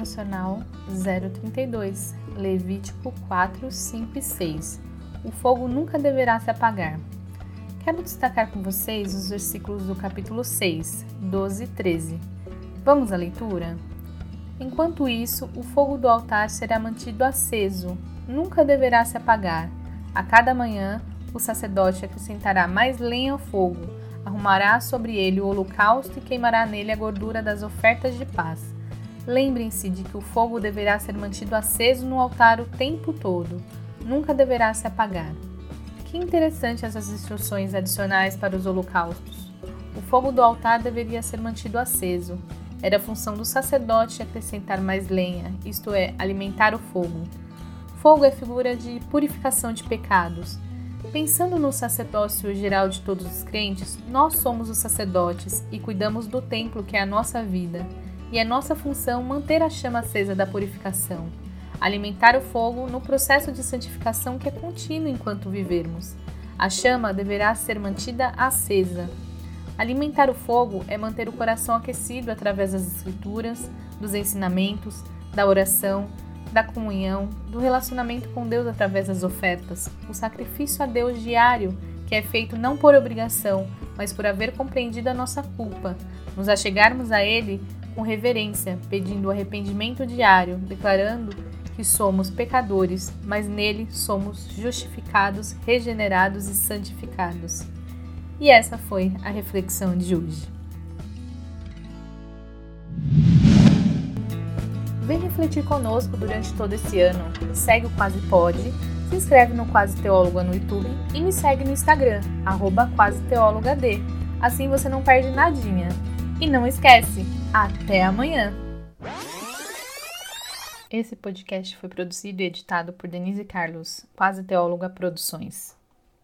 Devocional 032, Levítico 4, 5 e 6. O fogo nunca deverá se apagar. Quero destacar com vocês os versículos do capítulo 6, 12 e 13. Vamos à leitura? Enquanto isso, o fogo do altar será mantido aceso, nunca deverá se apagar. A cada manhã, o sacerdote acrescentará mais lenha ao fogo, arrumará sobre ele o holocausto e queimará nele a gordura das ofertas de paz. Lembrem-se de que o fogo deverá ser mantido aceso no altar o tempo todo, nunca deverá se apagar. Que interessante essas instruções adicionais para os holocaustos. O fogo do altar deveria ser mantido aceso, era função do sacerdote acrescentar mais lenha, isto é, alimentar o fogo. Fogo é figura de purificação de pecados. Pensando no sacerdócio geral de todos os crentes, nós somos os sacerdotes e cuidamos do templo que é a nossa vida, e é nossa função manter a chama acesa da purificação, alimentar o fogo no processo de santificação que é contínuo enquanto vivermos. A chama deverá ser mantida acesa, Alimentar o fogo é manter o coração aquecido através das escrituras, dos ensinamentos, da oração, da comunhão, do relacionamento com Deus através das ofertas, o sacrifício a Deus diário, que é feito não por obrigação, mas por haver compreendido a nossa culpa, nos achegarmos a Ele com reverência, pedindo arrependimento diário, declarando que somos pecadores, mas nele somos justificados, regenerados e santificados. E essa foi a reflexão de hoje. Vem refletir conosco durante todo esse ano. Segue o Quase Pode, se inscreve no Quase Teóloga no YouTube e me segue no Instagram, arroba Quase D. Assim você não perde nadinha. E não esquece, até amanhã! Esse podcast foi produzido e editado por Denise Carlos, Quase Teóloga Produções.